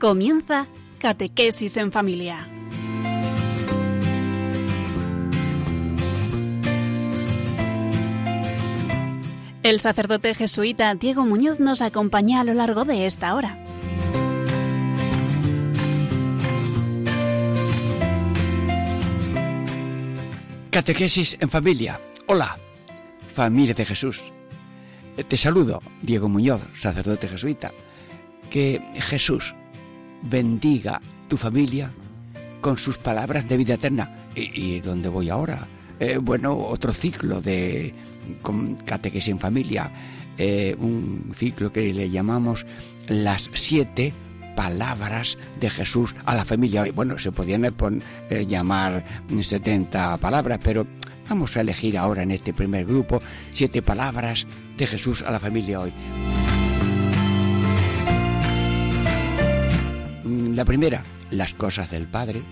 Comienza Catequesis en Familia. El sacerdote jesuita Diego Muñoz nos acompaña a lo largo de esta hora. Catequesis en familia. Hola, familia de Jesús. Te saludo, Diego Muñoz, sacerdote jesuita. Que Jesús bendiga tu familia con sus palabras de vida eterna. ¿Y, dónde voy ahora? Eh, bueno, otro ciclo de catequesis en familia, eh, un ciclo que le llamamos las siete palabras de Jesús a la familia. Bueno, se podían eh, llamar 70 palabras, pero vamos a elegir ahora en este primer grupo siete palabras de Jesús a la familia hoy. La primera, las cosas del Padre.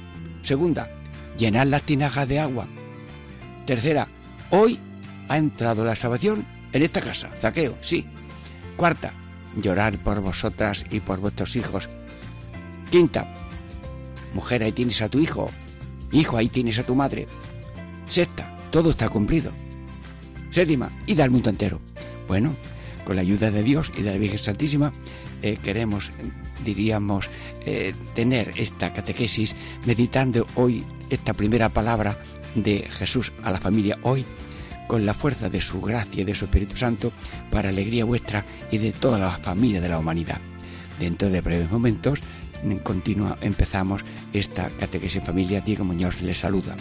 Segunda, llenar las tinajas de agua. Tercera, hoy ha entrado la salvación en esta casa. Zaqueo, sí. Cuarta, llorar por vosotras y por vuestros hijos. Quinta, mujer, ahí tienes a tu hijo. Hijo, ahí tienes a tu madre. Sexta, todo está cumplido. Séptima, y al mundo entero. Bueno, con la ayuda de Dios y de la Virgen Santísima, eh, queremos, diríamos, eh, tener esta catequesis meditando hoy esta primera palabra de Jesús a la familia hoy con la fuerza de su gracia y de su Espíritu Santo para alegría vuestra y de toda la familia de la humanidad. Dentro de breves momentos continua, empezamos esta catequesis en familia. Diego Muñoz les saluda.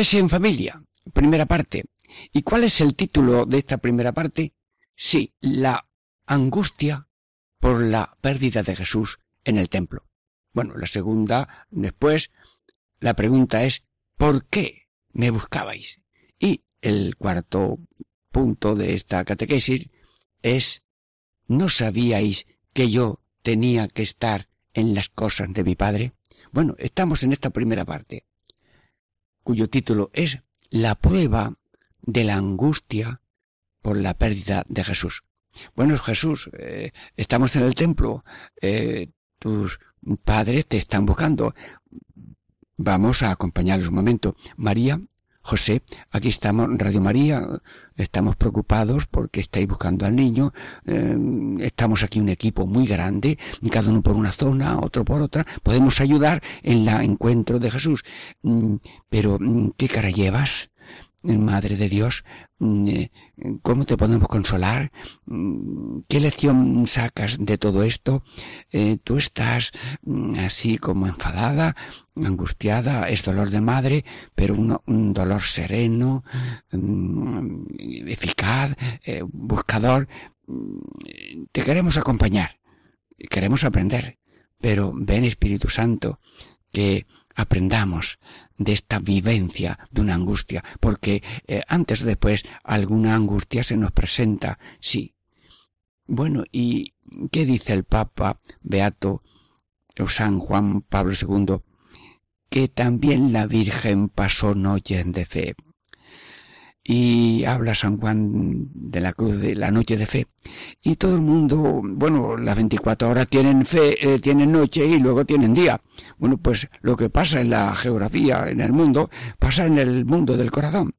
Catequesis en familia, primera parte. ¿Y cuál es el título de esta primera parte? Sí, la angustia por la pérdida de Jesús en el templo. Bueno, la segunda, después, la pregunta es, ¿por qué me buscabais? Y el cuarto punto de esta catequesis es, ¿no sabíais que yo tenía que estar en las cosas de mi Padre? Bueno, estamos en esta primera parte cuyo título es La prueba de la angustia por la pérdida de Jesús. Bueno, Jesús, eh, estamos en el templo, eh, tus padres te están buscando. Vamos a acompañarlos un momento. María, José, aquí estamos, Radio María, estamos preocupados porque estáis buscando al niño, eh, estamos aquí un equipo muy grande, cada uno por una zona, otro por otra, podemos ayudar en el encuentro de Jesús. Mm, pero, mm, ¿qué cara llevas? Madre de Dios, mm, eh, ¿cómo te podemos consolar? Mm, ¿Qué lección sacas de todo esto? Eh, tú estás mm, así como enfadada, angustiada, es dolor de madre, pero un, dolor sereno, eficaz, eh, buscador. Te queremos acompañar, queremos aprender, pero ven Espíritu Santo, que aprendamos de esta vivencia de una angustia, porque eh, antes o después alguna angustia se nos presenta, sí. Bueno, ¿y qué dice el Papa Beato o San Juan Pablo II? Que también la Virgen pasó noches de fe y habla San Juan de la Cruz de la noche de fe. Y todo el mundo, bueno, las 24 horas tienen fe, eh, tienen noche y luego tienen día. Bueno, pues lo que pasa en la geografía, en el mundo, pasa en el mundo del corazón.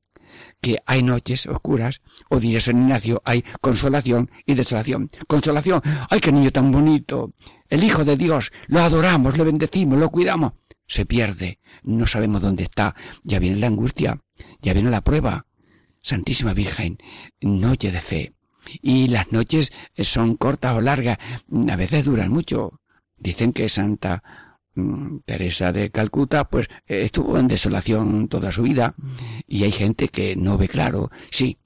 Que hay noches oscuras o días en Ignacio, hay consolación y desolación. Consolación, ay, qué niño tan bonito. El Hijo de Dios, lo adoramos, lo bendecimos, lo cuidamos. Se pierde, no sabemos dónde está. Ya viene la angustia Ya viene la prueba. Santísima Virgen, noche de fe. Y las noches son cortas o largas, a veces duran mucho. Dicen que Santa mm, Teresa de Calcuta, pues estuvo en desolación toda su vida y hay gente que no ve claro. Sí,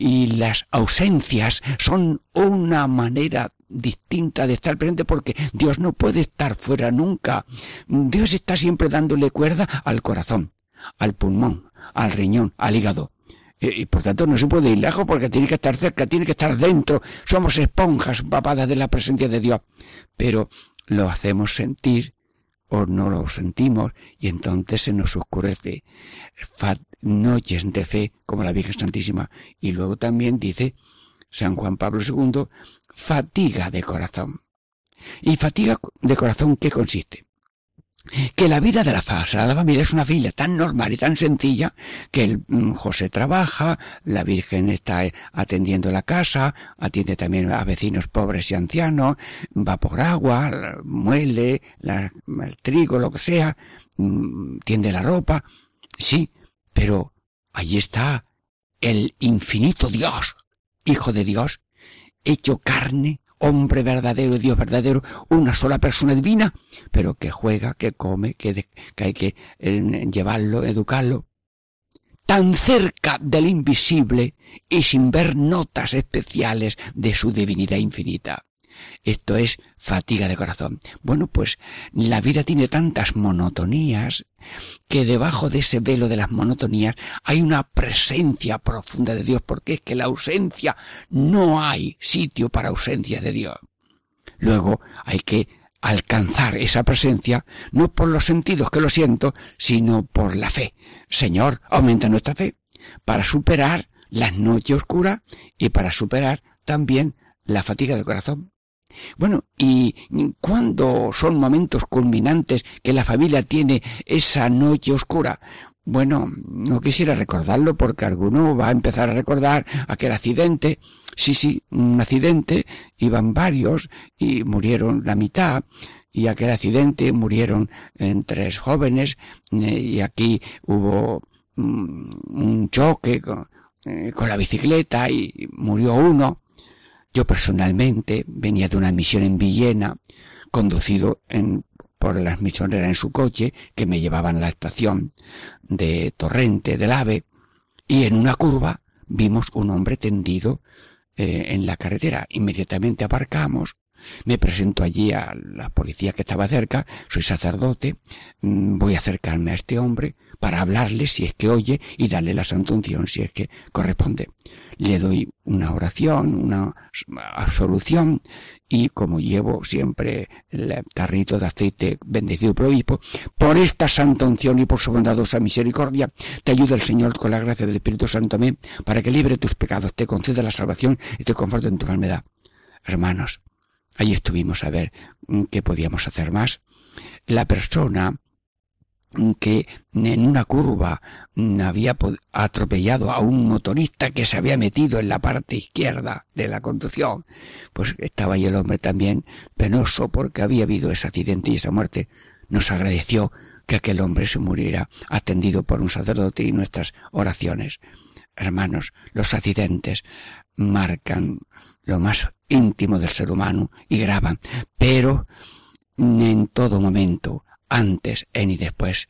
y las ausencias son una manera distinta de estar presente porque Dios no puede estar fuera nunca. Dios está siempre dándole cuerda al corazón, al pulmón, al riñón, al hígado. Y, por tanto no se puede ir lejos porque tiene que estar cerca, tiene que estar dentro. Somos esponjas papadas de la presencia de Dios. Pero lo hacemos sentir o no lo sentimos y entonces se nos oscurece noches de fe como la Virgen Santísima. Y luego también dice San Juan Pablo II, fatiga de corazón. ¿Y fatiga de corazón qué consiste? Que la vida de la Sagrada Familia es una familia tan normal y tan sencilla que el mm, José trabaja, la Virgen está eh, atendiendo la casa, atiende también a vecinos pobres y ancianos, va por agua, muele el trigo, lo que sea, mm, tiende la ropa, sí, pero allí está el infinito Dios, Hijo de Dios, hecho carne, hombre verdadero, Dios verdadero, una sola persona divina, pero que juega, que come, que, hay que eh, llevarlo, educarlo, tan cerca del invisible y sin ver notas especiales de su divinidad infinita. Esto es fatiga de corazón. Bueno, pues la vida tiene tantas monotonías que debajo de ese velo de las monotonías hay una presencia profunda de Dios, porque es que la ausencia no hay sitio para ausencia de Dios. Luego hay que alcanzar esa presencia no por los sentidos que lo siento, sino por la fe. Señor, aumenta nuestra fe para superar las noches oscuras y para superar también la fatiga de corazón. Bueno, ¿y cuándo son momentos culminantes que la familia tiene esa noche oscura? Bueno, no quisiera recordarlo porque alguno va a empezar a recordar aquel accidente. Sí, sí, un accidente, iban varios y murieron la mitad y aquel accidente murieron en tres jóvenes eh, y aquí hubo mm, un choque eh, con la bicicleta y murió uno yo personalmente venía de una misión en Villena, conducido en, por las misioneras en su coche que me llevaban a la estación de Torrente del Ave y en una curva vimos un hombre tendido eh, en la carretera. Inmediatamente aparcamos me presento allí a la policía que estaba cerca, soy sacerdote, mm, voy a acercarme a este hombre para hablarle si es que oye y darle la santa unción si es que corresponde le doy una oración, una absolución y como llevo siempre el tarrito de aceite bendecido por obispo, por esta santa unción y por su bondadosa misericordia, te ayuda el Señor con la gracia del Espíritu Santo mí, para que libre tus pecados, te conceda la salvación y te conforte en tu enfermedad. Hermanos, ahí estuvimos a ver qué podíamos hacer más. La persona que en una curva había atropellado a un motorista que se había metido en la parte izquierda de la conducción, pues estaba ahí el hombre también penoso porque había habido ese accidente y esa muerte. Nos agradeció que aquel hombre se muriera atendido por un sacerdote y nuestras oraciones. Hermanos, los accidentes marcan lo más íntimo del ser humano y graban, pero en todo momento antes, en y después,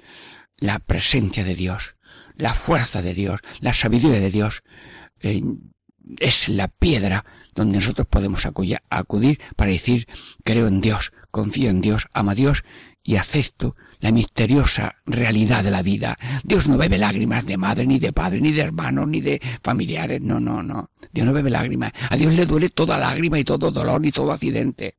la presencia de Dios, la fuerza de Dios, la sabiduría de Dios, eh, es la piedra donde nosotros podemos acudir para decir, creo en Dios, confío en Dios, amo a Dios y acepto la misteriosa realidad de la vida. Dios no bebe lágrimas de madre, ni de padre, ni de hermano, ni de familiares. No, no, no. Dios no bebe lágrimas. A Dios le duele toda lágrima y todo dolor y todo accidente.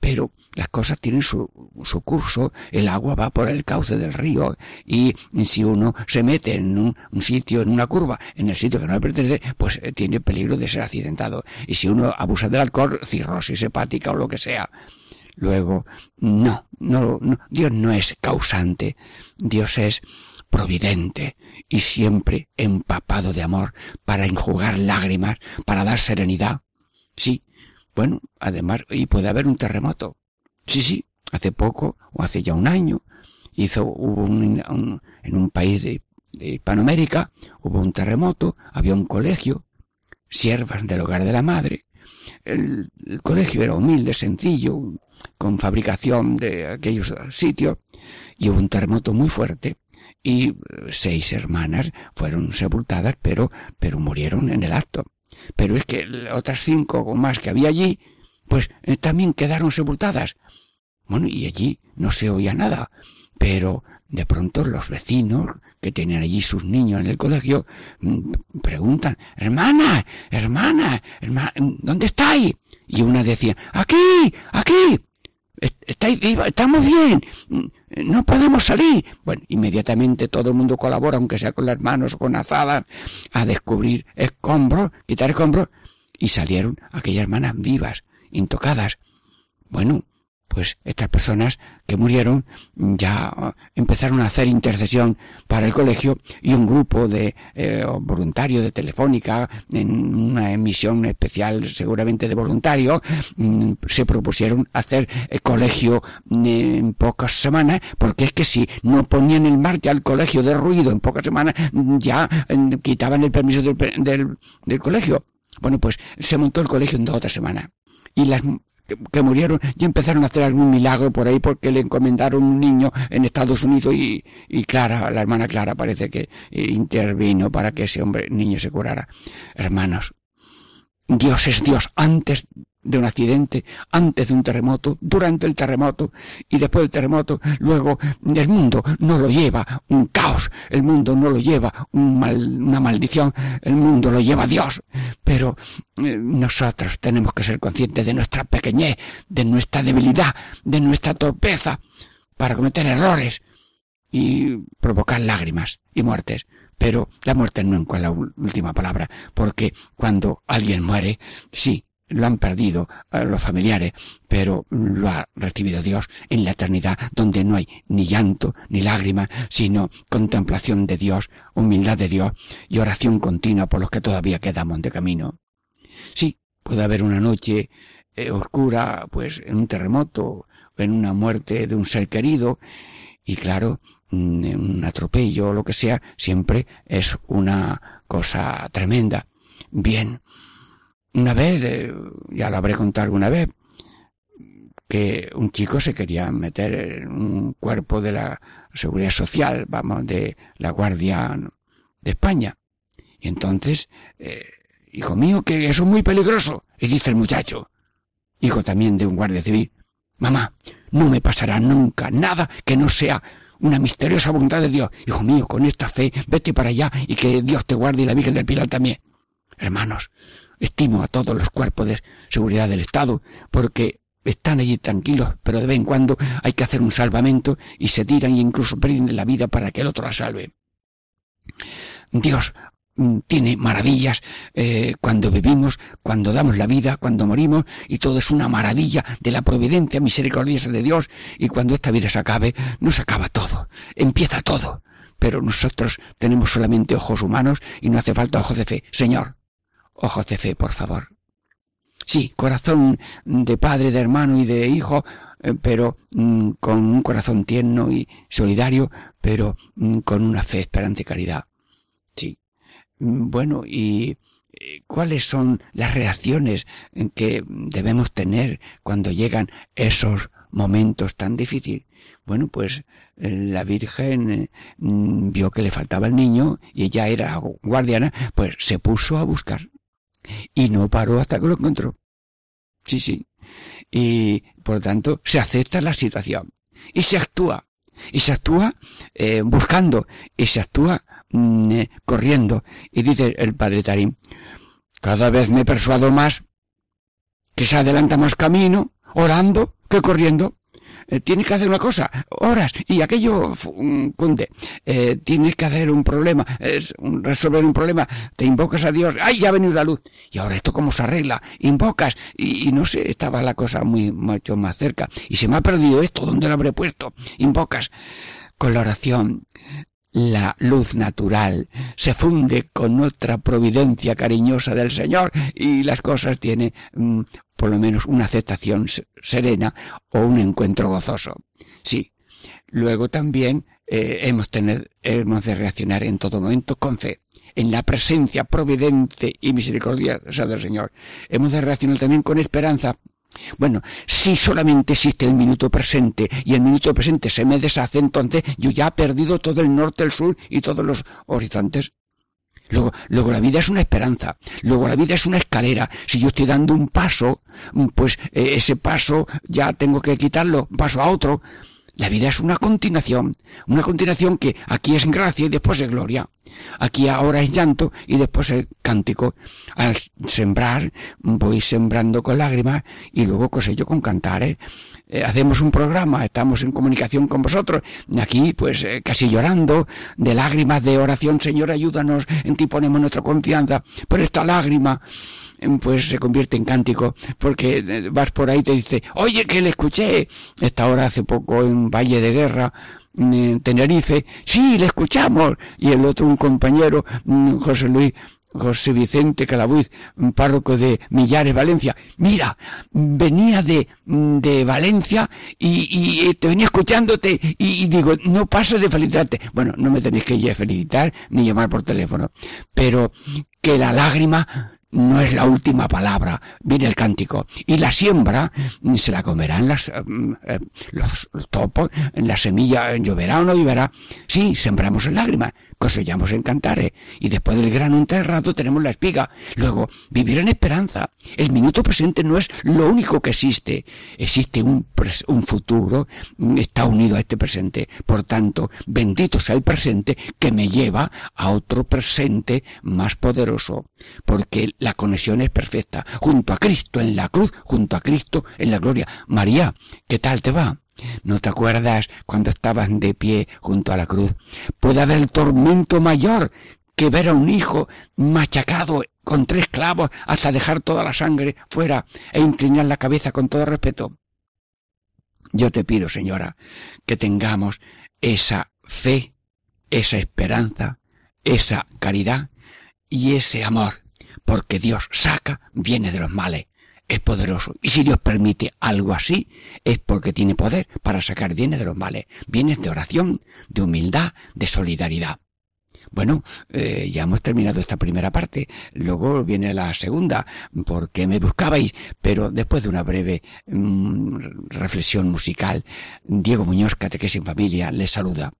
Pero las cosas tienen su, su curso, el agua va por el cauce del río y si uno se mete en un, sitio, en una curva, en el sitio que no le pertenece, pues eh, tiene peligro de ser accidentado. Y si uno abusa del alcohol, cirrosis hepática o lo que sea. Luego, no, no, no, Dios no es causante, Dios es providente y siempre empapado de amor para enjugar lágrimas, para dar serenidad. Sí, bueno, además, y puede haber un terremoto. Sí, sí, hace poco, o hace ya un año, hizo, hubo un, en un país de Hispanoamérica, hubo un terremoto, había un colegio, siervas del hogar de la madre. El, colegio era humilde, sencillo, con fabricación de aquellos sitios, y hubo un terremoto muy fuerte, y eh, seis hermanas fueron sepultadas, pero, pero murieron en el acto. Pero es que otras cinco o más que había allí, pues eh, también quedaron sepultadas. Bueno, y allí no se oía nada, pero de pronto los vecinos que tenían allí sus niños en el colegio mm, preguntan, hermana, hermana, hermana, ¿dónde estáis? Y una decía, aquí, aquí, estáis viva, estamos bien, no podemos salir. Bueno, inmediatamente todo el mundo colabora, aunque sea con las manos o con azadas, a descubrir escombros, quitar escombros, y salieron aquellas hermanas vivas, intocadas. Bueno, pues estas personas que murieron ya empezaron a hacer intercesión para el colegio y un grupo de eh, voluntarios de Telefónica en una emisión especial seguramente de voluntarios mm, se propusieron hacer el colegio en pocas semanas porque es que si no ponían en marcha al colegio de ruido en pocas semanas ya mm, quitaban el permiso del, del, del colegio. Bueno, pues se montó el colegio en dos o tres semanas y las que, murieron y empezaron a hacer algún milagro por ahí porque le encomendaron un niño en Estados Unidos y, y Clara, la hermana Clara parece que intervino para que ese hombre, niño se curara. Hermanos, Dios es Dios antes de un accidente, antes de un terremoto, durante el terremoto y después del terremoto. Luego el mundo no lo lleva un caos, el mundo no lo lleva una maldición, el mundo lo lleva Dios. Pero eh, nosotros tenemos que ser conscientes de nuestra pequeñez, de nuestra debilidad, de nuestra torpeza para cometer errores y provocar lágrimas y muertes. Pero la muerte no es la última palabra, porque cuando alguien muere, sí, lo han perdido eh, los familiares, pero lo ha recibido Dios en la eternidad, donde no hay ni llanto ni lágrimas, sino contemplación de Dios, humildad de Dios y oración continua por los que todavía quedamos de camino. Sí, puede haber una noche eh, oscura, pues en un terremoto, en una muerte de un ser querido, y claro, mm, un atropello o lo que sea, siempre es una cosa tremenda. Bien, una vez, eh, ya lo habré contado alguna vez, que un chico se quería meter en un cuerpo de la seguridad social, vamos, de la Guardia de España. Y entonces, eh, hijo mío, que eso es muy peligroso. Y dice el muchacho, hijo también de un guardia civil, mamá, no me pasará nunca nada que no sea una misteriosa voluntad de Dios. Hijo mío, con esta fe, vete para allá y que Dios te guarde y la Virgen del Pilar también. Hermanos, Estimo a todos los cuerpos de seguridad del Estado porque están allí tranquilos, pero de vez en cuando hay que hacer un salvamento y se tiran y incluso pierden la vida para que el otro la salve. Dios mm, tiene maravillas eh, cuando vivimos, cuando damos la vida, cuando morimos, y todo es una maravilla de la providencia misericordiosa de Dios, y cuando esta vida se acabe, no se acaba todo, empieza todo. Pero nosotros tenemos solamente ojos humanos y no hace falta ojos de fe. Señor, ojos de fe, por favor. Sí, corazón de padre, de hermano y de hijo, eh, pero mm, con un corazón tierno y solidario, pero mm, con una fe, esperanza y caridad. Sí. Mm, bueno, y eh, cuáles son las reacciones que debemos tener cuando llegan esos momentos tan difíciles. Bueno, pues eh, la Virgen vio que le faltaba el niño y ella era guardiana, pues se puso a buscar y no paró hasta que lo encontró. Sí, sí. Y por lo tanto se acepta la situación y se actúa. Y se actúa eh, buscando y se actúa mm, eh, corriendo. Y dice el padre Tarim, cada vez me persuado más que se adelanta más camino orando que corriendo. Eh, tienes que hacer una cosa, horas, y aquello cunde. Eh, tienes que hacer un problema, resolver un problema, te invocas a Dios, ¡ay, ya ha venido la luz! Y ahora esto cómo se arregla, invocas, y, no sé, estaba la cosa muy, mucho más cerca. Y se me ha perdido esto, ¿dónde lo habré puesto? Invocas con la oración, la luz natural se funde con otra providencia cariñosa del Señor y las cosas tienen mm, por lo menos una aceptación serena o un encuentro gozoso. Sí. Luego también eh, hemos, hemos de reaccionar en todo momento con fe en la presencia providente y misericordiosa del Señor. Hemos de reaccionar también con esperanza. Bueno, si solamente existe el minuto presente y el minuto presente se me deshace, entonces yo ya he perdido todo el norte, el sur y todos los horizontes. Luego, luego la vida es una esperanza, luego la vida es una escalera. Si yo estoy dando un paso, pues eh, ese paso ya tengo que quitarlo, paso a otro. La vida es una continuación, una continuación que aquí es gracia y después es gloria. Aquí ahora es llanto y después es cántico. Al sembrar, voy sembrando con lágrimas y luego cosecho con cantares. Hacemos un programa, estamos en comunicación con vosotros, aquí pues eh, casi llorando, de lágrimas de oración, Señor, ayúdanos, en ti ponemos nuestra confianza. Pero esta lágrima pues se convierte en cántico, porque eh, vas por ahí y te dice, oye, que le escuché, esta hora hace poco en Valle de Guerra, en Tenerife, sí, le escuchamos, y el otro, un compañero, mm, José Luis, José Vicente Calabuiz, párroco de Millares, Valencia. Mira, venía de, de Valencia y, y, te venía escuchándote y, digo, no paso de felicitarte. Bueno, no me tenéis que felicitar ni llamar por teléfono, pero que la lágrima no es la última palabra, viene el cántico. Y la siembra se la comerán las, mm, eh, los, topos, en la semilla lloverá o no lloverá. Sí, sembramos en lágrimas, cosechamos en cantares, y después del grano enterrado tenemos la espiga. Luego, vivir en esperanza. El minuto presente no es lo único que existe. Existe un, un futuro, está unido a este presente. Por tanto, bendito sea el presente que me lleva a otro presente más poderoso. Porque la conexión es perfecta. Junto a Cristo en la cruz, junto a Cristo en la gloria. María, ¿qué tal te va? ¿No te acuerdas cuando estabas de pie junto a la cruz? Puede haber tormento mayor que ver a un hijo machacado con tres clavos hasta dejar toda la sangre fuera e inclinar la cabeza con todo respeto. Yo te pido, señora, que tengamos esa fe, esa esperanza, esa caridad y ese amor, porque Dios saca, viene de los males es poderoso. Y si Dios permite algo así, es porque tiene poder para sacar bienes de los males. Bienes de oración, de humildad, de solidaridad. Bueno, eh, ya hemos terminado esta primera parte. Luego viene la segunda, ¿por qué me buscabais? Pero después de una breve mm, reflexión musical, Diego Muñoz, Catequesis en Familia, les saluda.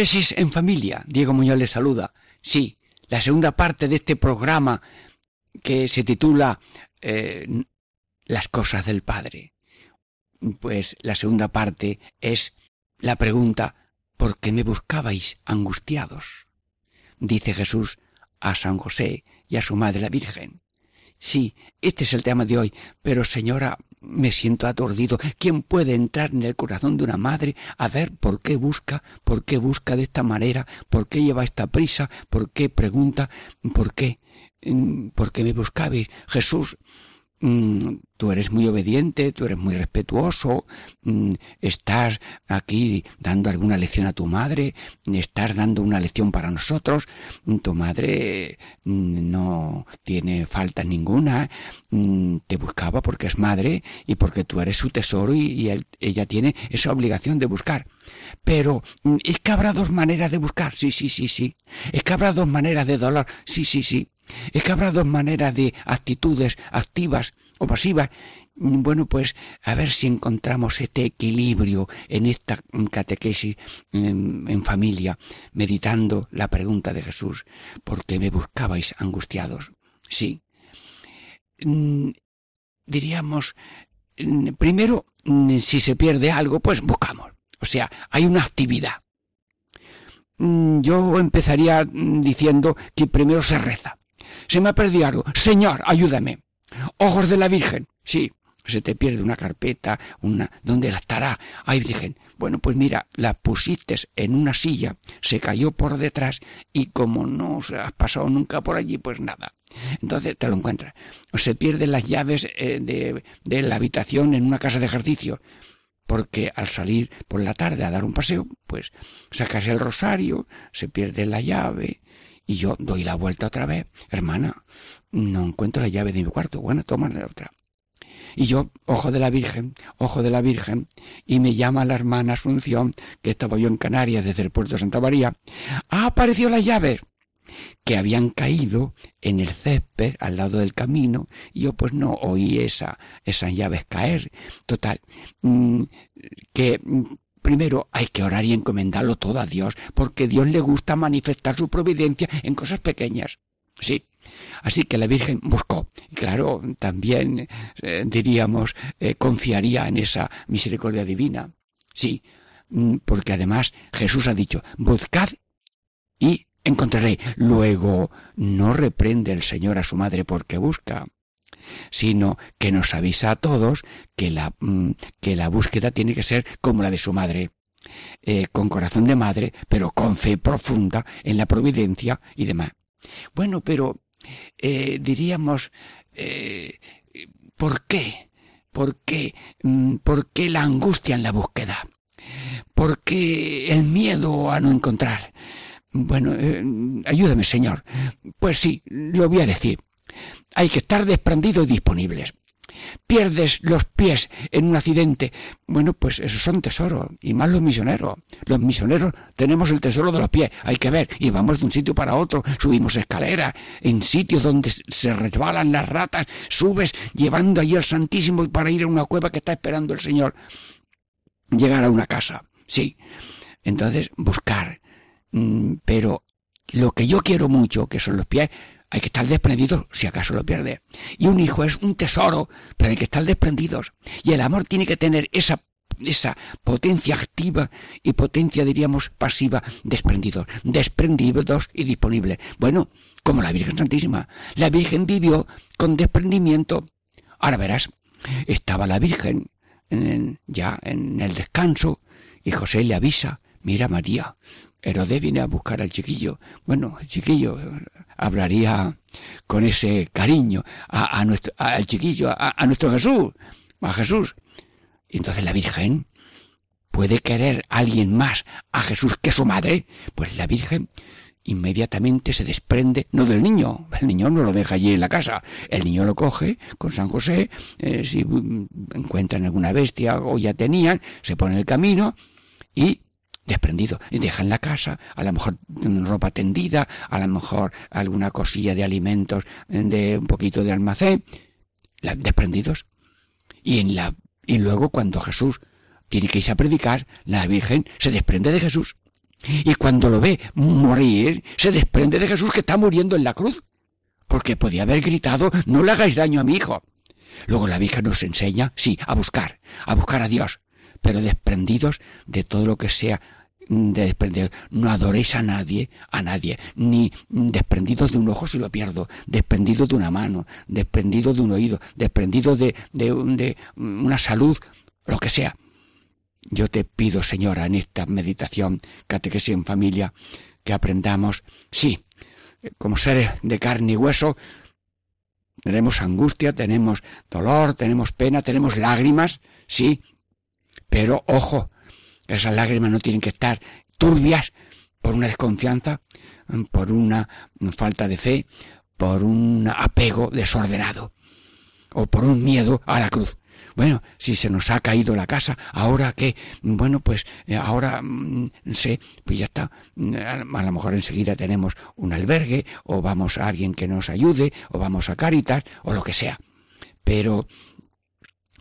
Catequesis en familia. Diego Muñoz les saluda. Sí, la segunda parte de este programa que se titula eh, Las cosas del Padre. Pues la segunda parte es la pregunta ¿por qué me buscabais angustiados? Dice Jesús a San José y a su madre la Virgen. Sí, este es el tema de hoy, pero señora, me siento aturdido. ¿Quién puede entrar en el corazón de una madre a ver por qué busca, por qué busca de esta manera, por qué lleva esta prisa, por qué pregunta, por qué, mm, por qué me buscabais? Jesús, tú eres muy obediente, tú eres muy respetuoso, mm, estás aquí dando alguna lección a tu madre, estás dando una lección para nosotros, mm, tu madre no tiene falta ninguna, te buscaba porque es madre y porque tú eres su tesoro y, ella tiene esa obligación de buscar. Pero es que habrá dos maneras de buscar, sí, sí, sí, sí. Es que habrá dos maneras de dolor, sí, sí, sí. Es que habrá dos maneras de actitudes activas o pasivas. bueno, pues a ver si encontramos este equilibrio en esta catequesis en, familia, meditando la pregunta de Jesús, ¿por qué me buscabais angustiados? Sí. Mm, diríamos, mm, primero, mm, si se pierde algo, pues buscamos. O sea, hay una actividad. Yo empezaría diciendo que primero se reza. Se me ha perdido algo. Señor, ayúdame. Ojos de la Virgen. Sí, se te pierde una carpeta, una, ¿dónde la estará? Ay, Virgen, bueno, pues mira, la pusiste en una silla, se cayó por detrás y como no se has pasado nunca por allí, pues nada. Entonces te lo encuentras. O se pierden las llaves eh, de, de la habitación en una casa de ejercicio, porque al salir por la tarde a dar un paseo, pues sacas el rosario, se pierde la llave, y yo doy la vuelta otra vez. Hermana, no encuentro la llave de mi cuarto. Bueno, toma la otra. Y yo, ojo de la Virgen, ojo de la Virgen, y me llama la hermana Asunción, que estaba yo en Canarias desde el puerto de Santa María. Ha aparecido las llaves que habían caído en el césped al lado del camino y yo pues no oí esa, esas llaves caer. Total, mm, que mm, primero hay que orar y encomendarlo todo a Dios, porque Dios le gusta manifestar su providencia en cosas pequeñas. Sí, Así que la Virgen buscó. Y claro, también eh, diríamos, eh, confiaría en esa misericordia divina. Sí, mm, porque además Jesús ha dicho, buscad y encontraré. Luego, no reprende el Señor a su madre porque busca, sino que nos avisa a todos que la, mm, que la búsqueda tiene que ser como la de su madre. Eh, con corazón de madre, pero con fe profunda en la providencia y demás. Bueno, pero eh, diríamos, eh, ¿por qué? ¿Por qué? Mm, ¿Por qué la angustia en la búsqueda? ¿Por qué el miedo a no encontrar? Bueno, ayúdame, Señor. Pues sí, lo voy a decir. Hay que estar desprendidos y disponibles pierdes los pies en un accidente. Bueno, pues esos son tesoros, y más los misioneros. Los misioneros tenemos el tesoro de los pies, hay que ver, y vamos de un sitio para otro, subimos escaleras, en sitios donde se resbalan las ratas, subes llevando allí al Santísimo para ir a una cueva que está esperando el Señor. Llegar a una casa, sí. Entonces, buscar. Mm, pero lo que yo quiero mucho, que son los pies, hay que estar desprendidos si acaso lo pierde. Y un hijo es un tesoro, pero hay que estar desprendidos. Y el amor tiene que tener esa esa potencia activa y potencia, diríamos, pasiva, desprendidos, desprendidos y disponibles. Bueno, como la Virgen Santísima. La Virgen vivió con desprendimiento. Ahora verás, estaba la Virgen ya en el descanso y José le avisa, mira María, Herodé viene a buscar al chiquillo. Bueno, el chiquillo hablaría con ese cariño a, nuestro, al chiquillo, a, nuestro Jesús, a Jesús. Y entonces la Virgen puede querer alguien más a Jesús que su madre. Pues la Virgen inmediatamente se desprende, no del niño, el niño no lo deja allí en la casa, el niño lo coge con San José, eh, si encuentran alguna bestia o ya tenían, se pone en el camino y desprendido. Dejan la casa, a lo mejor ropa tendida, a lo mejor alguna cosilla de alimentos, de un poquito de almacén, desprendidos. Y en la, y luego cuando Jesús tiene que irse a predicar, la Virgen se desprende de Jesús. Y cuando lo ve morir, se desprende de Jesús que está muriendo en la cruz. Porque podía haber gritado, no le hagáis daño a mi hijo. Luego la Virgen nos enseña, sí, a buscar, a buscar a Dios, pero desprendidos de todo lo que sea desprendidos. No adoréis a nadie, a nadie, ni desprendidos de un ojo si lo pierdo, desprendidos de una mano, desprendidos de un oído, desprendidos de, de, de una salud, lo que sea. Yo te pido, Señora, en esta meditación, catequesis en familia, que aprendamos, sí, como seres de carne y hueso, tenemos angustia, tenemos dolor, tenemos pena, tenemos lágrimas, sí, pero ojo, esas lágrimas no tienen que estar turbias por una desconfianza, por una falta de fe, por un apego desordenado o por un miedo a la cruz. Bueno, si se nos ha caído la casa, ahora que, bueno, pues eh, ahora mm, sé, pues ya está, a lo mejor enseguida tenemos un albergue o vamos a alguien que nos ayude o vamos a Caritas o lo que sea. Pero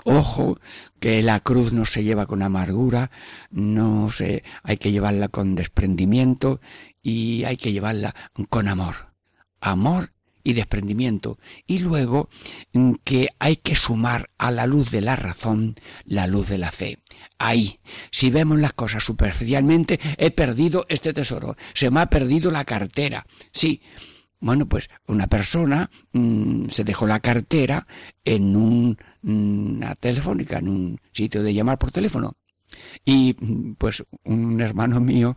Ojo, que la cruz no se lleva con amargura, no se, hay que llevarla con desprendimiento y hay que llevarla con amor. Amor y desprendimiento. Y luego mm, que hay que sumar a la luz de la razón la luz de la fe. Ahí, si vemos las cosas superficialmente, he perdido este tesoro, se me ha perdido la cartera. Sí, bueno, pues una persona mm, se dejó la cartera en un, mm, una telefónica, en un sitio de llamar por teléfono. Y mm, pues un hermano mío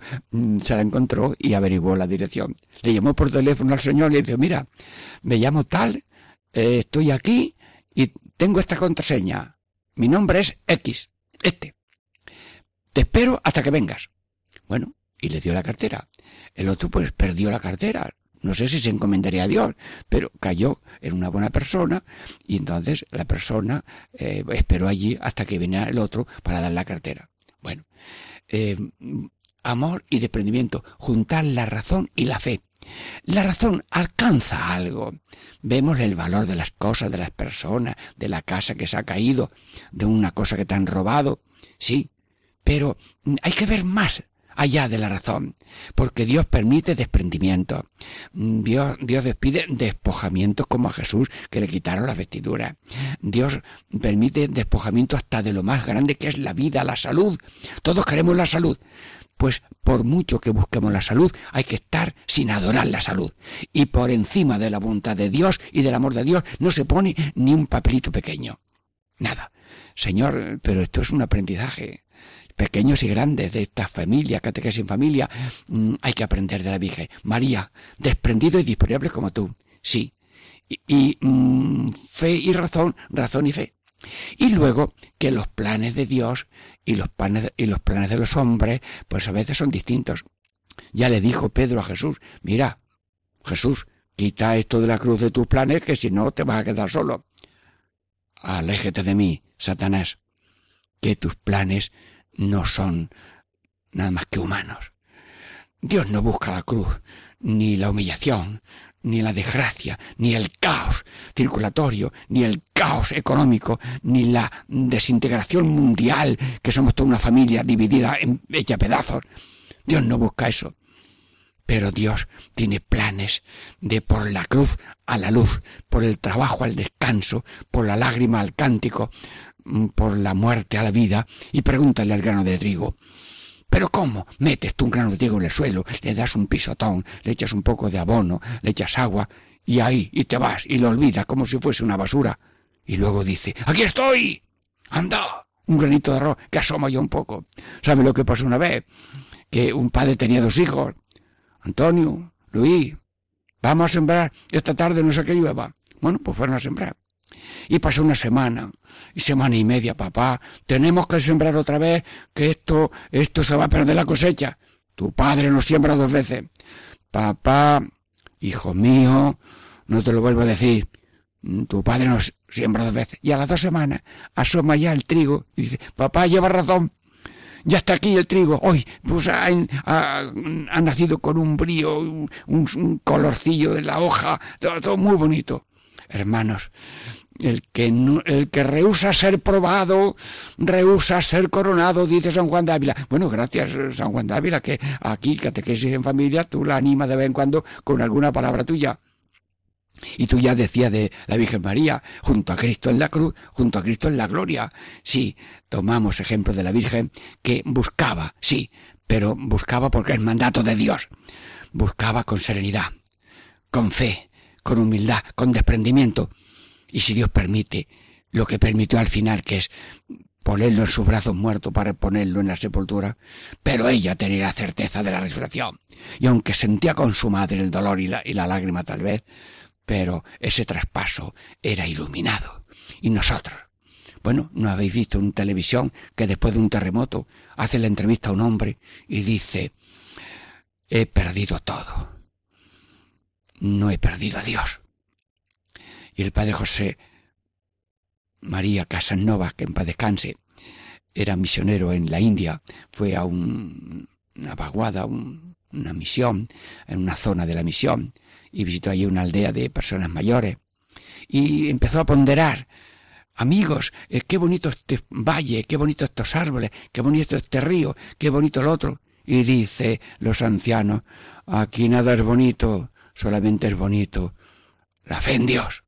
se la encontró y averiguó la dirección. Le llamó por teléfono al señor y le dijo, mira, me llamo tal, eh, estoy aquí y tengo esta contraseña. Mi nombre es X, este. Te espero hasta que vengas. Bueno, y le dio la cartera. El otro pues perdió la cartera, no sé si se encomendaría a Dios, pero cayó en una buena persona y entonces la persona eh, esperó allí hasta que viniera el otro para dar la cartera. Bueno, eh, amor y desprendimiento, juntar la razón y la fe. La razón alcanza algo. Vemos el valor de las cosas, de las personas, de la casa que se ha caído, de una cosa que te han robado. Sí, pero hay que ver más allá de la razón, porque Dios permite desprendimiento. Dios, Dios despide despojamientos como a Jesús que le quitaron las vestiduras. Dios permite despojamiento hasta de lo más grande que es la vida, la salud. Todos queremos la salud. Pues por mucho que busquemos la salud, hay que estar sin adorar la salud. Y por encima de la voluntad de Dios y del amor de Dios no se pone ni un papelito pequeño. Nada. Señor, pero esto es un aprendizaje pequeños y grandes de esta familia, catequesis en familia, mm, hay que aprender de la Virgen. María, desprendido y disponible como tú. Sí. Y, mm, fe y razón, razón y fe. Y luego que los planes de Dios y los planes, y los planes de los hombres, pues a veces son distintos. Ya le dijo Pedro a Jesús, mira, Jesús, quita esto de la cruz de tus planes, que si no te vas a quedar solo. Aléjate de mí, Satanás, que tus planes no son nada más que humanos. Dios no busca la cruz, ni la humillación, ni la desgracia, ni el caos circulatorio, ni el caos económico, ni la desintegración mundial, que somos toda una familia dividida en hecha pedazos. Dios no busca eso. Pero Dios tiene planes de por la cruz a la luz, por el trabajo al descanso, por la lágrima al cántico, por la muerte a la vida y pregúntale al grano de trigo. Pero ¿cómo? Metes tú un grano de trigo en el suelo, le das un pisotón, le echas un poco de abono, le echas agua, y ahí, y te vas, y lo olvidas como si fuese una basura. Y luego dice, ¡Aquí estoy! ¡Anda! Un granito de arroz que asoma yo un poco. ¿Sabe lo que pasó una vez? Que un padre tenía dos hijos. Antonio, Luis, vamos a sembrar esta tarde no sé qué llueva. Bueno, pues fueron a sembrar. Y pasó una semana, y semana y media, papá, tenemos que sembrar otra vez, que esto, esto se va a perder la cosecha. Tu padre nos siembra dos veces. Papá, hijo mío, no te lo vuelvo a decir, tu padre nos siembra dos veces. Y a las dos semanas asoma ya el trigo y dice, papá lleva razón, ya está aquí el trigo. Hoy, pues ha, nacido con un brío, un, colorcillo de la hoja, todo muy bonito. Hermanos, el que, el que rehúsa ser probado, rehúsa ser coronado, dice San Juan de Ávila. Bueno, gracias San Juan de Ávila, que aquí, catequesis en familia, tú la animas de vez en cuando con alguna palabra tuya. Y tú ya decías de la Virgen María, junto a Cristo en la cruz, junto a Cristo en la gloria. Sí, tomamos ejemplo de la Virgen que buscaba, sí, pero buscaba porque es mandato de Dios. Buscaba con serenidad, con fe, con humildad, con desprendimiento y si Dios permite, lo que permitió al final, que es ponerlo en sus brazos muerto para ponerlo en la sepultura, pero ella tenía la certeza de la resurrección. Y aunque sentía con su madre el dolor y la, y la lágrima tal vez, pero ese traspaso era iluminado. Y nosotros, bueno, ¿no habéis visto en televisión que después de un terremoto hace la entrevista a un hombre y dice, he perdido todo, no he perdido a Dios? Y el padre José María Casanova, que en paz descanse, era misionero en la India, fue a un, una vaguada, una misión, en una zona de la misión, y visitó allí una aldea de personas mayores, y empezó a ponderar amigos, eh, qué bonito este valle, qué bonito estos árboles, qué bonito este río, qué bonito el otro. Y dice los ancianos, aquí nada es bonito, solamente es bonito la fe en Dios.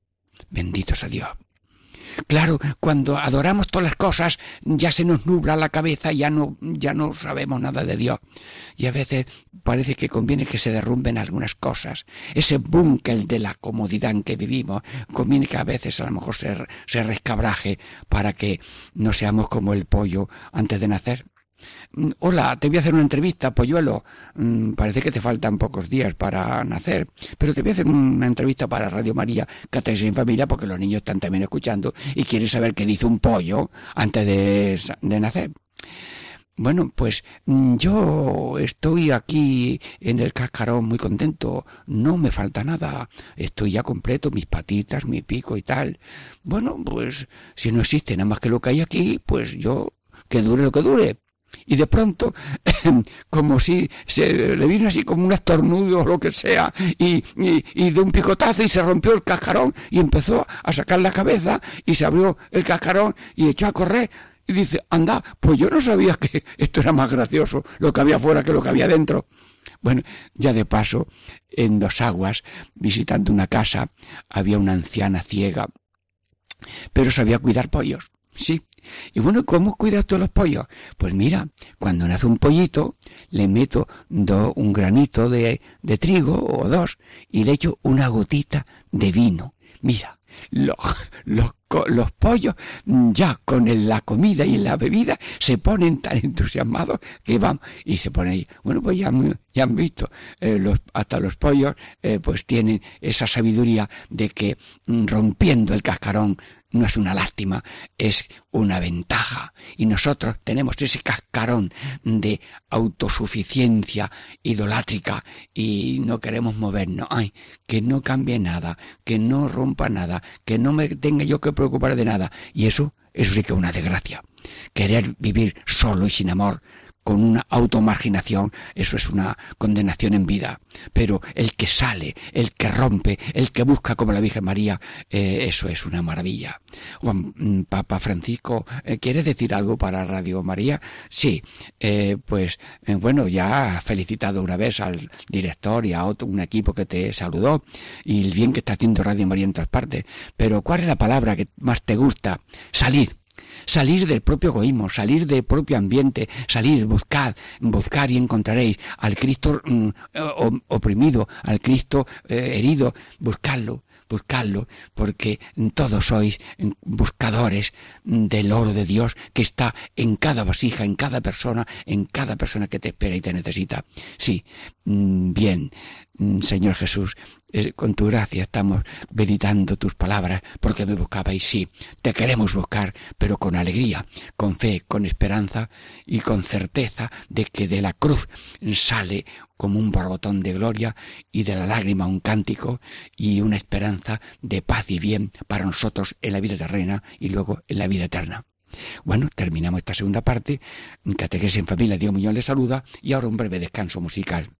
Bendito sea Dios. Claro, cuando adoramos todas las cosas, ya se nos nubla la cabeza, ya no, ya no sabemos nada de Dios. Y a veces parece que conviene que se derrumben algunas cosas. Ese búnker de la comodidad en que vivimos, conviene que a veces a lo mejor se, se rescabraje para que no seamos como el pollo antes de nacer. Mm, hola, te voy a hacer una entrevista, Polluelo. Mm, parece que te faltan pocos días para nacer, pero te voy a hacer una entrevista para Radio María, Catequesis en Familia, porque los niños están también escuchando y quieren saber qué dice un pollo antes de, de nacer. Bueno, pues mm, yo estoy aquí en el cascarón muy contento, no me falta nada, estoy ya completo, mis patitas, mi pico y tal. Bueno, pues si no existe nada más que lo que hay aquí, pues yo que dure lo que dure y de pronto, como si se le vino así como un estornudo o lo que sea, y, y, de un picotazo y se rompió el cascarón y empezó a sacar la cabeza y se abrió el cascarón y echó a correr. Y dice, anda, pues yo no sabía que esto era más gracioso, lo que había fuera que lo que había dentro. Bueno, ya de paso, en Dos Aguas, visitando una casa, había una anciana ciega, pero sabía cuidar pollos. Sí, y bueno, ¿cómo cuidas tú los pollos? Pues mira, cuando nace un pollito, le meto un granito de, de trigo o dos y le echo una gotita de vino. Mira, los, los, los, pollos ya con la comida y la bebida se ponen tan entusiasmados que vamos y se ponen ahí. Bueno, pues ya, han visto, eh, hasta los pollos eh, pues tienen esa sabiduría de que mm, rompiendo el cascarón no es una lástima, es una ventaja. Y nosotros tenemos ese cascarón de autosuficiencia idolátrica y no queremos movernos. Ay, que no cambie nada, que no rompa nada, que no me tenga yo que preocupar de nada. Y eso, eso sí que una desgracia. Querer vivir solo y sin amor, con una automarginación, eso es una condenación en vida. Pero el que sale, el que rompe, el que busca como la Virgen María, eh, eso es una maravilla. Juan mm, Papa Francisco, eh, ¿quiere decir algo para Radio María? Sí, eh, pues bueno, ya ha felicitado una vez al director y a otro, un equipo que te saludó y el bien que está haciendo Radio María en todas partes. Pero ¿cuál es la palabra que más te gusta? Salir salir del propio egoísmo, salir del propio ambiente, salir, buscar, buscar y encontraréis al Cristo mm, oprimido, al Cristo eh, herido, buscarlo, buscarlo, porque todos sois buscadores del oro de Dios que está en cada vasija, en cada persona, en cada persona que te espera y te necesita. Sí, mm, bien, mm, Señor Jesús, eh, con tu gracia estamos meditando tus palabras porque me buscabais, sí, te queremos buscar, pero con alegría, con fe, con esperanza y con certeza de que de la cruz sale como un borbotón de gloria y de la lágrima un cántico y una esperanza de paz y bien para nosotros en la vida terrena y luego en la vida eterna. Bueno, terminamos esta segunda parte. Catequesis en familia, Dios Muñoz les saluda y ahora un breve descanso musical.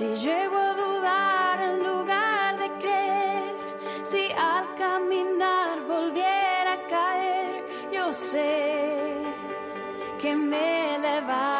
Si llego a dudar en lugar de creer, si al caminar volviera a caer, yo sé que me levantaré.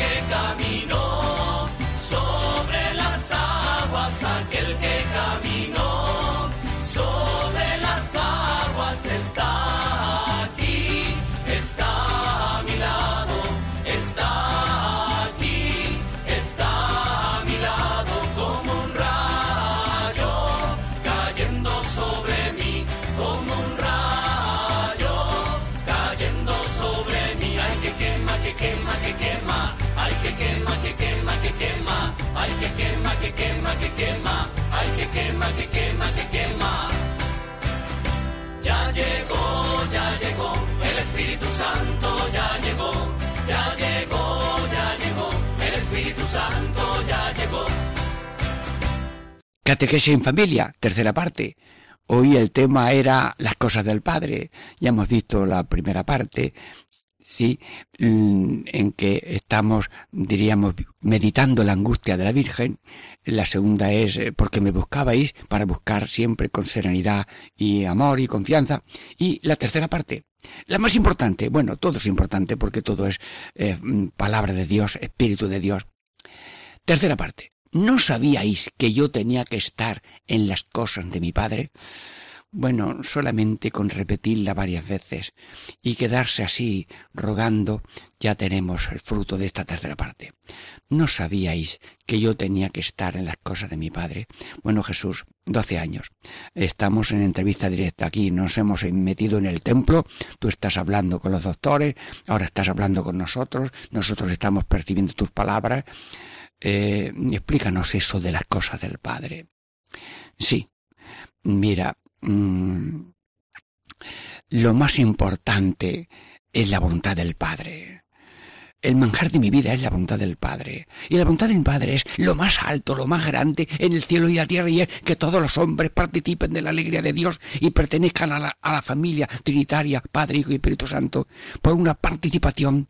Santo ya llegó, ya llegó, ya llegó, el Espíritu Santo ya llegó. Catequesis en familia, tercera parte. Hoy el tema era las cosas del Padre. Ya hemos visto la primera parte, sí, mm, en que estamos, diríamos, meditando la angustia de la Virgen. La segunda es eh, porque me buscabais para buscar siempre con serenidad y amor y confianza. Y la tercera parte, la más importante, bueno, todo es importante porque todo es eh, mm, palabra de Dios, espíritu de Dios. Tercera parte. ¿No sabíais que yo tenía que estar en las cosas de mi Padre? Bueno, solamente con repetirla varias veces y quedarse así rogando, ya tenemos el fruto de esta tercera parte. ¿No sabíais que yo tenía que estar en las cosas de mi Padre? Bueno, Jesús, doce años. Estamos en entrevista directa aquí, nos hemos metido en el templo, tú estás hablando con los doctores, ahora estás hablando con nosotros, nosotros estamos percibiendo tus palabras. Eh, explícanos eso de las cosas del Padre. Sí, mira, mm, lo más importante es la voluntad del Padre. El manjar de mi vida es la voluntad del Padre. Y la voluntad del Padre es lo más alto, lo más grande en el cielo y la tierra, y es que todos los hombres participen de la alegría de Dios y pertenezcan a la, a la familia trinitaria, Padre, Hijo y Espíritu Santo, por una participación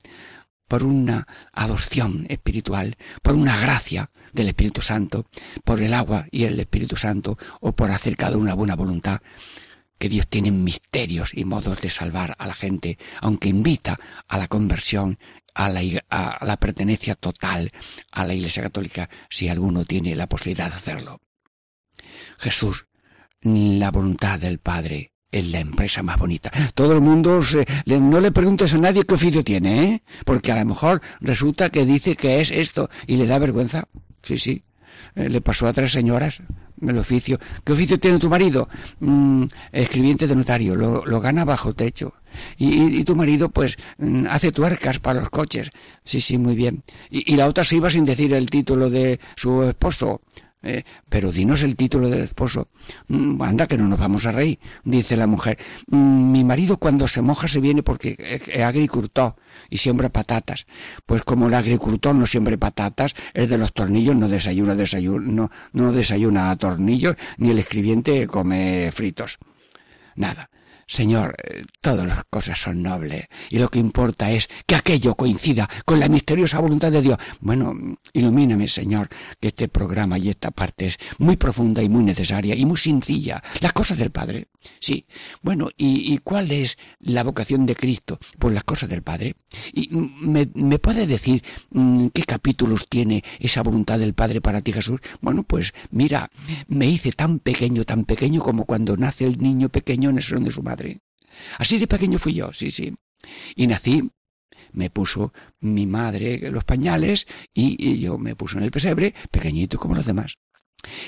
por una adopción espiritual, por una gracia del Espíritu Santo, por el agua y el Espíritu Santo, o por hacer cada una buena voluntad, que Dios tiene misterios y modos de salvar a la gente, aunque invita a la conversión, a la pertenencia total a la Iglesia Católica, si alguno tiene la posibilidad de hacerlo. Jesús, la voluntad del Padre, es la empresa más bonita. Todo el mundo, se, le, no le preguntes a nadie qué oficio tiene, ¿eh? Porque a lo mejor resulta que dice que es esto y le da vergüenza. Sí, sí. Eh, le pasó a tres señoras el oficio. ¿Qué oficio tiene tu marido? Mm, escribiente de notario. Lo, gana bajo techo. Y, y, y, tu marido, pues, mm, hace tuercas para los coches. Sí, sí, muy bien. Y, y la otra se iba sin decir el título de su esposo. Eh, pero dinos el título del esposo. Mm, anda, que no nos vamos a reír, dice la mujer. Mm, mi marido cuando se moja se viene porque es agricultor y siembra patatas. Pues como el agricultor no siembra patatas, el de los tornillos no desayuna, desayuna, no, no desayuna tornillos, ni el escribiente come fritos. Nada. Señor, eh, todas las cosas son nobles y lo que importa es que aquello coincida con la misteriosa voluntad de Dios. Bueno, ilumíname, Señor, que este programa y esta parte es muy profunda y muy necesaria y muy sencilla. Las cosas del Padre. Sí. Bueno, ¿y, cuál es la vocación de Cristo? Pues las cosas del Padre. ¿Y me, me puede decir mmm, qué capítulos tiene esa voluntad del Padre para ti, Jesús? Bueno, pues mira, me hice tan pequeño, tan pequeño como cuando nace el niño pequeño en el salón de su madre. Así de pequeño fui yo, sí, sí. Y nací, me puso mi madre los pañales y, y yo me puso en el pesebre, pequeñito como los demás.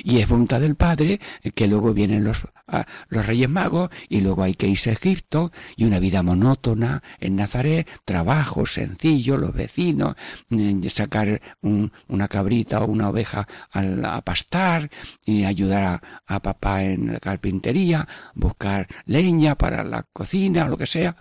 Y es voluntad del Padre que luego vienen los, uh, los Reyes Magos y luego hay que irse a Egipto y una vida monótona en Nazaret, trabajo sencillo, los vecinos, eh, sacar un, una cabrita o una oveja a, a pastar y ayudar a, a, papá en la carpintería, buscar leña para la cocina o lo que sea.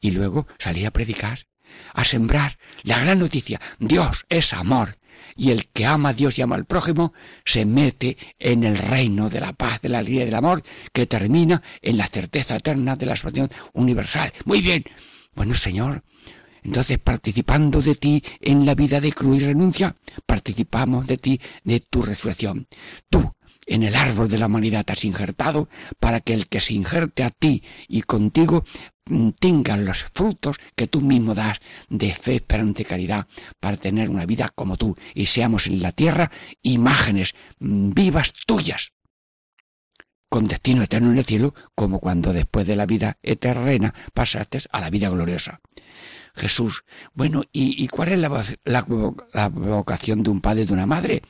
Y luego salir a predicar, a sembrar la gran noticia. Dios es amor y el que ama a Dios y ama al prójimo se mete en el reino de la paz, de la alegría y del amor, que termina en la certeza eterna de la salvación universal. Muy bien. Bueno, Señor, entonces participando de ti en la vida de cruz y renuncia, participamos de ti, de tu resurrección. Tú, en el árbol de la humanidad has injertado para que el que se injerte a ti y contigo mm, tenga los frutos que tú mismo das de fe, esperanza y caridad para tener una vida como tú. Y seamos en la tierra imágenes mm, vivas tuyas con destino eterno en el cielo, como cuando después de la vida eterna pasaste a la vida gloriosa. Jesús. Bueno, ¿y, cuál es la, vocación de un padre y de una madre?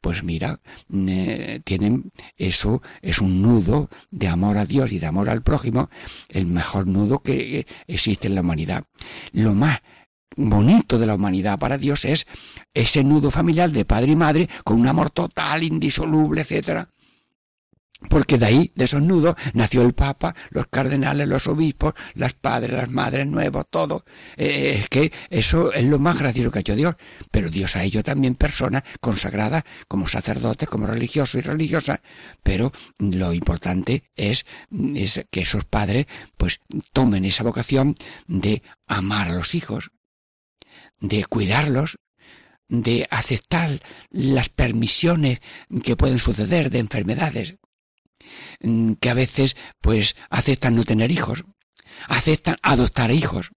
Pues mira, eh, tienen eso, es un nudo de amor a Dios y de amor al prójimo, el mejor nudo que existe en la humanidad. Lo más bonito de la humanidad para Dios es ese nudo familiar de padre y madre con un amor total, indisoluble, etcétera porque de ahí, de esos nudos, nació el Papa, los cardenales, los obispos, las padres, las madres nuevos, todo. Eh, es que eso es lo más gracioso que ha hecho Dios. Pero Dios ha hecho también personas consagradas como sacerdotes, como religiosos y religiosas. Pero lo importante es, es que esos padres pues tomen esa vocación de amar a los hijos, de cuidarlos, de aceptar las permisiones que pueden suceder de enfermedades, que a veces pues aceptan no tener hijos, aceptan adoptar hijos.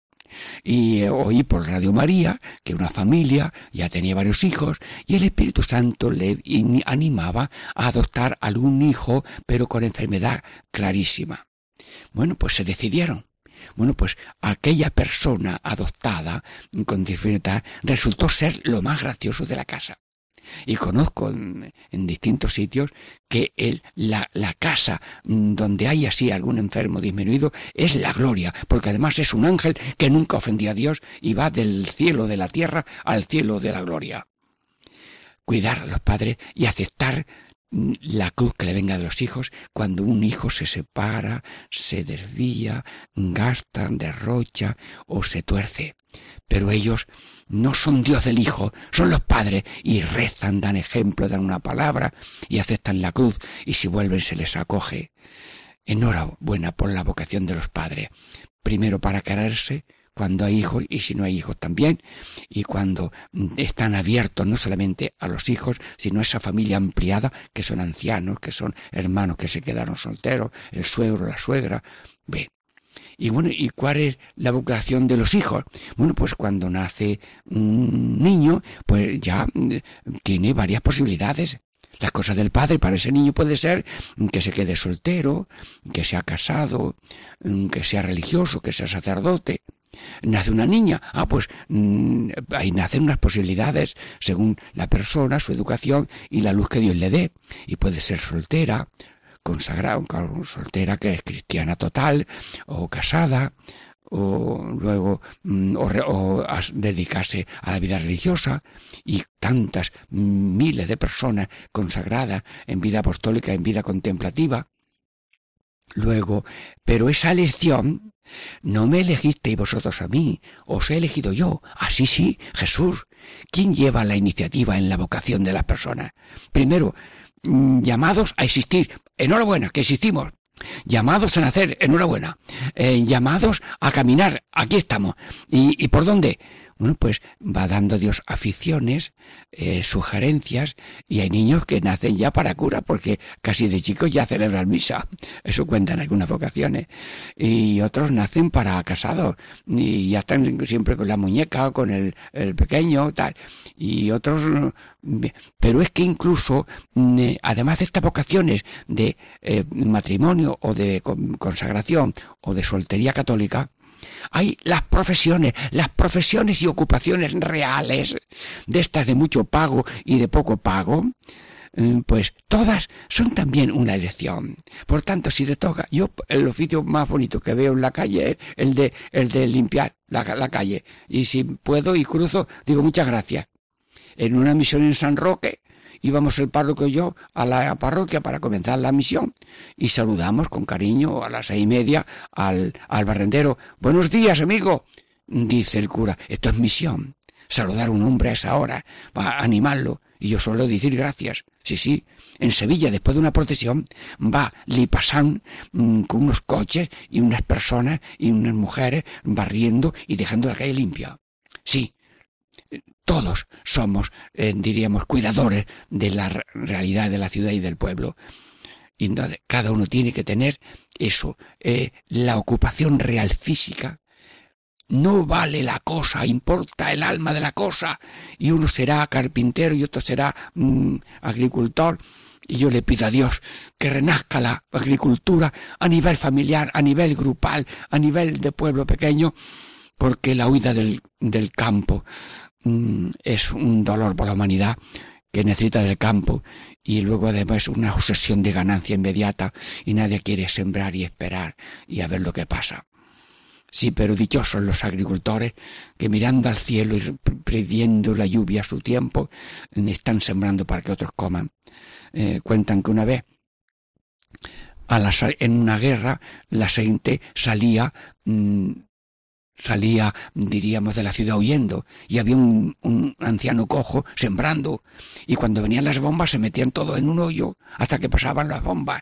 Y eh, oí por Radio María que una familia ya tenía varios hijos y el Espíritu Santo le animaba a adoptar algún hijo, pero con enfermedad clarísima. Bueno, pues se decidieron. Bueno, pues aquella persona adoptada con dificultad resultó ser lo más gracioso de la casa. Y conozco en, distintos sitios que el, la, casa donde hay así algún enfermo disminuido es la gloria, porque además es un ángel que nunca ofendía a Dios y va del cielo de la tierra al cielo de la gloria. Cuidar a los padres y aceptar la cruz que le venga de los hijos cuando un hijo se separa, se desvía, gasta, derrocha o se tuerce. Pero ellos no son Dios del Hijo, son los padres y rezan, dan ejemplo, dan una palabra y aceptan la cruz y si vuelven se les acoge. Enhorabuena por la vocación de los padres. Primero para quererse, cuando hay hijos y si no hay hijos también, y cuando están abiertos no solamente a los hijos, sino a esa familia ampliada que son ancianos, que son hermanos que se quedaron solteros, el suegro, la suegra. Ve, y bueno, ¿y cuál es la vocación de los hijos? Bueno, pues cuando nace un niño, pues ya mm, tiene varias posibilidades. Las cosas del padre para ese niño puede ser que se quede soltero, que sea casado, mm, que sea religioso, que sea sacerdote. Nace una niña, ah, pues mm, ahí nacen unas posibilidades según la persona, su educación y la luz que Dios le dé. Y puede ser soltera, consagrada, soltera que es cristiana total, o casada, o luego mm, o, dedicarse a la vida religiosa y tantas miles de personas consagradas en vida apostólica, en vida contemplativa. Luego, pero esa elección no me elegisteis vosotros a mí, os he elegido yo. Así sí, Jesús. ¿Quién lleva la iniciativa en la vocación de las personas? Primero, Mm, llamados a existir. Enhorabuena, que existimos. Llamados a nacer, enhorabuena. Eh, llamados a caminar, aquí estamos. ¿Y, ¿Y por dónde? Bueno, pues va dando Dios aficiones, eh, sugerencias, y hay niños que nacen ya para cura, porque casi de chicos ya celebran misa. Eso cuentan algunas vocaciones. Y otros nacen para casados, y ya están siempre con la muñeca, con el, el pequeño, tal. Y otros, pero es que incluso, mm, eh, además de estas vocaciones de eh, matrimonio o de consagración o de soltería católica, hay las profesiones, las profesiones y ocupaciones reales, de estas de mucho pago y de poco pago, mm, pues todas son también una elección. Por tanto, si te toca, yo el oficio más bonito que veo en la calle es el de, el de limpiar la, la calle. Y si puedo y cruzo, digo muchas gracias. En una misión en San Roque, íbamos el párroco y yo a la parroquia para comenzar la misión y saludamos con cariño a las seis y media al, al barrendero. Buenos días, amigo. Dice el cura, esto es misión. Saludar a un hombre a esa hora, para animarlo. Y yo suelo decir gracias. Sí, sí. En Sevilla, después de una procesión, va Lipasán mm, con unos coches y unas personas y unas mujeres barriendo y dejando la calle limpia. Sí, todos somos, eh, diríamos, cuidadores de la realidad de la ciudad y del pueblo. Y entonces cada uno tiene que tener eso, eh, la ocupación real física. No vale la cosa, importa el alma de la cosa. Y uno será carpintero y otro será mm, agricultor. Y yo le pido a Dios que renazca la agricultura a nivel familiar, a nivel grupal, a nivel de pueblo pequeño, porque la huida del, del campo es un dolor por la humanidad que necesita del campo y luego además una obsesión de ganancia inmediata y nadie quiere sembrar y esperar y a ver lo que pasa. Sí, pero dichosos los agricultores que mirando al cielo y pidiendo la lluvia a su tiempo, están sembrando para que otros coman. Eh, cuentan que una vez en una guerra la gente salía mm, salía, diríamos, de la ciudad huyendo y había un, un, anciano cojo sembrando y cuando venían las bombas se metían todo en un hoyo hasta que pasaban las bombas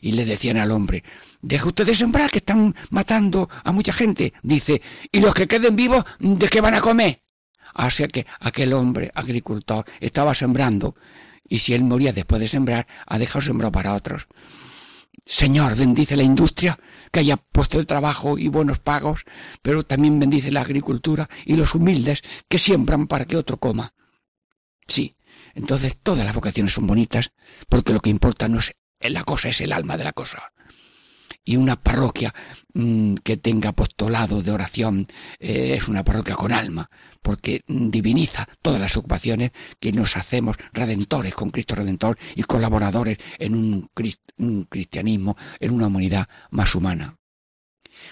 y le decían al hombre, deje usted de sembrar que están matando a mucha gente. Dice, ¿y los que queden vivos de qué van a comer? Así que aquel hombre agricultor estaba sembrando y si él moría después de sembrar, ha dejado sembrado para otros. Señor, bendice la industria, que haya puesto de trabajo y buenos pagos, pero también bendice la agricultura y los humildes que siembran para que otro coma. Sí, entonces todas las vocaciones son bonitas, porque lo que importa no es la cosa, es el alma de la cosa y una parroquia mm, que tenga apostolado de oración eh, es una parroquia con alma, porque diviniza todas las ocupaciones que nos hacemos redentores con Cristo Redentor y colaboradores en un, un cristianismo, en una humanidad más humana.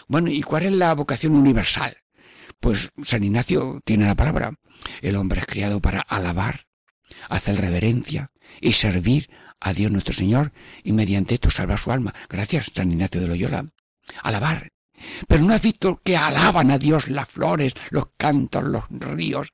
Bueno, ¿y cuál es la vocación universal? Pues San Ignacio tiene la palabra. El hombre es criado para alabar, hacer reverencia y servir a Dios nuestro Señor y mediante esto salva su alma. Gracias, San Ignacio de Loyola. Alabar. Pero no has visto que alaban a Dios las flores, los cantos, los ríos.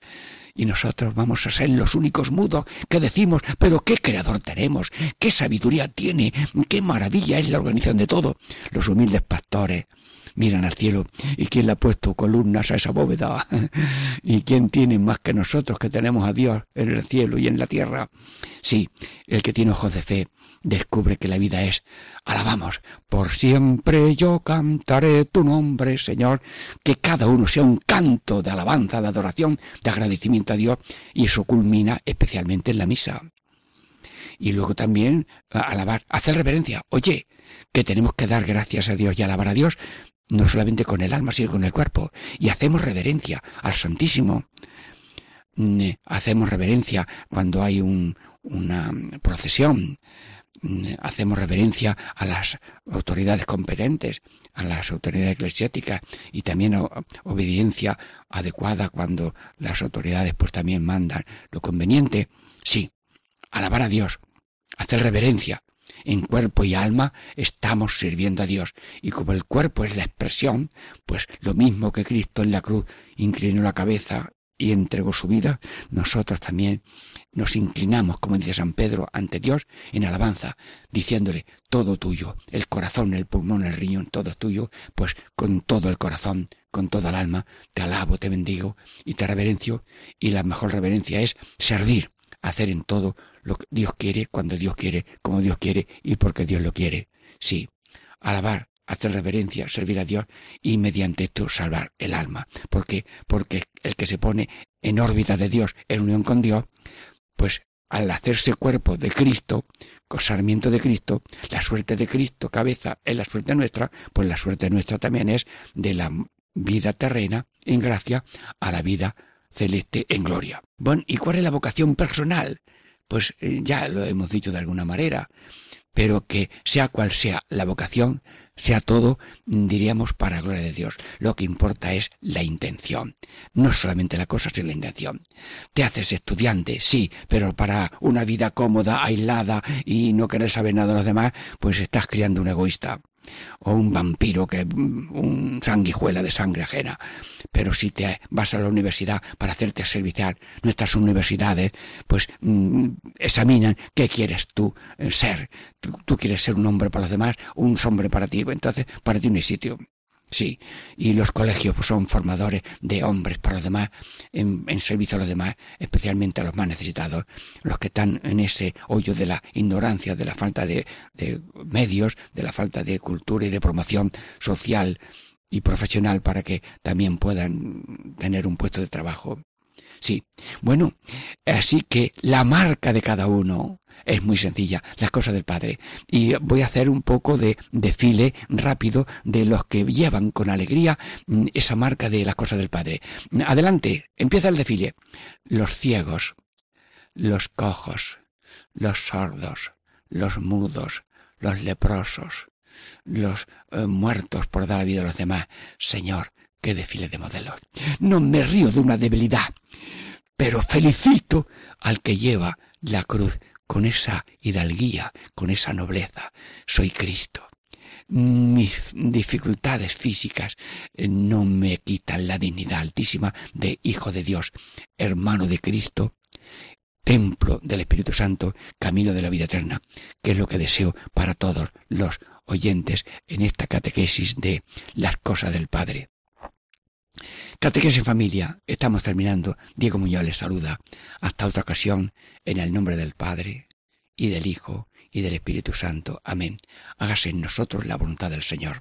Y nosotros vamos a ser los únicos mudos que decimos, pero qué creador tenemos, qué sabiduría tiene, qué maravilla es la organización de todo. Los humildes pastores, miran al cielo. ¿Y quién le ha puesto columnas a esa bóveda? ¿Y quién tiene más que nosotros que tenemos a Dios en el cielo y en la tierra? Sí, el que tiene ojos de fe descubre que la vida es, alabamos, por siempre yo cantaré tu nombre, Señor, que cada uno sea un canto de alabanza, de adoración, de agradecimiento a Dios, y eso culmina especialmente en la misa. Y luego también alabar, hacer reverencia. Oye, que tenemos que dar gracias a Dios y alabar a Dios no solamente con el alma, sino con el cuerpo, y hacemos reverencia al Santísimo. Mm, eh, hacemos reverencia cuando hay un, una procesión, mm, hacemos reverencia a las autoridades competentes, a las autoridades eclesiásticas y también obediencia adecuada cuando las autoridades pues también mandan lo conveniente. Sí, alabar a Dios, hacer reverencia, en cuerpo y alma estamos sirviendo a Dios. Y como el cuerpo es la expresión, pues lo mismo que Cristo en la cruz inclinó la cabeza y entregó su vida, nosotros también nos inclinamos, como dice San Pedro, ante Dios en alabanza, diciéndole todo tuyo, el corazón, el pulmón, el riñón, todo es tuyo, pues con todo el corazón, con toda el alma, te alabo, te bendigo y te reverencio, y la mejor reverencia es servir, hacer en todo lo que Dios quiere, cuando Dios quiere, como Dios quiere y porque Dios lo quiere. Sí, alabar, hacer reverencia, servir a Dios y mediante esto salvar el alma. ¿Por qué? Porque el que se pone en órbita de Dios, en unión con Dios, pues al hacerse cuerpo de Cristo, sarmiento de Cristo, la suerte de Cristo, cabeza, es la suerte nuestra, pues la suerte nuestra también es de la vida terrena en gracia a la vida celeste en gloria. Bueno, ¿y cuál es la vocación personal? pues eh, ya lo hemos dicho de alguna manera, pero que sea cual sea la vocación, sea todo, diríamos, para gloria de Dios. Lo que importa es la intención. No solamente la cosa, sino la intención. Te haces estudiante, sí, pero para una vida cómoda, aislada y no querer saber nada de los demás, pues estás criando un egoísta o un vampiro que un sanguijuela de sangre ajena. Pero si te vas a la universidad para hacerte servicial, nuestras universidades pues mm, examinan qué quieres tú eh, ser. Tú, quieres ser un hombre para los demás, un hombre para ti, entonces para ti no hay sitio. Sí, y los colegios pues, son formadores de hombres para los demás, en, servicio a los demás, especialmente a los más necesitados, los que están en ese hoyo de la ignorancia, de la falta de, de medios, de la falta de cultura y de promoción social y profesional para que también puedan tener un puesto de trabajo. Sí, bueno, así que la marca de cada uno es muy sencilla, las cosas del Padre. Y voy a hacer un poco de desfile rápido de los que llevan con alegría mm, esa marca de las cosas del Padre. Adelante, empieza el desfile. Los ciegos, los cojos, los sordos, los mudos, los leprosos, los eh, muertos por dar la vida a los demás. Señor, qué desfile de modelos. No me río de una debilidad, pero felicito al que lleva la cruz con esa hidalguía, con esa nobleza. Soy Cristo. Mis dificultades físicas eh, no me quitan la dignidad altísima de Hijo de Dios, hermano de Cristo, templo del Espíritu Santo, camino de la vida eterna, que es lo que deseo para todos los oyentes en esta catequesis de las cosas del Padre. Catequesis en familia, estamos terminando. Diego Muñoz les saluda. Hasta otra ocasión, en el nombre del Padre, y del Hijo, y del Espíritu Santo. Amén. Hágase en nosotros la voluntad del Señor.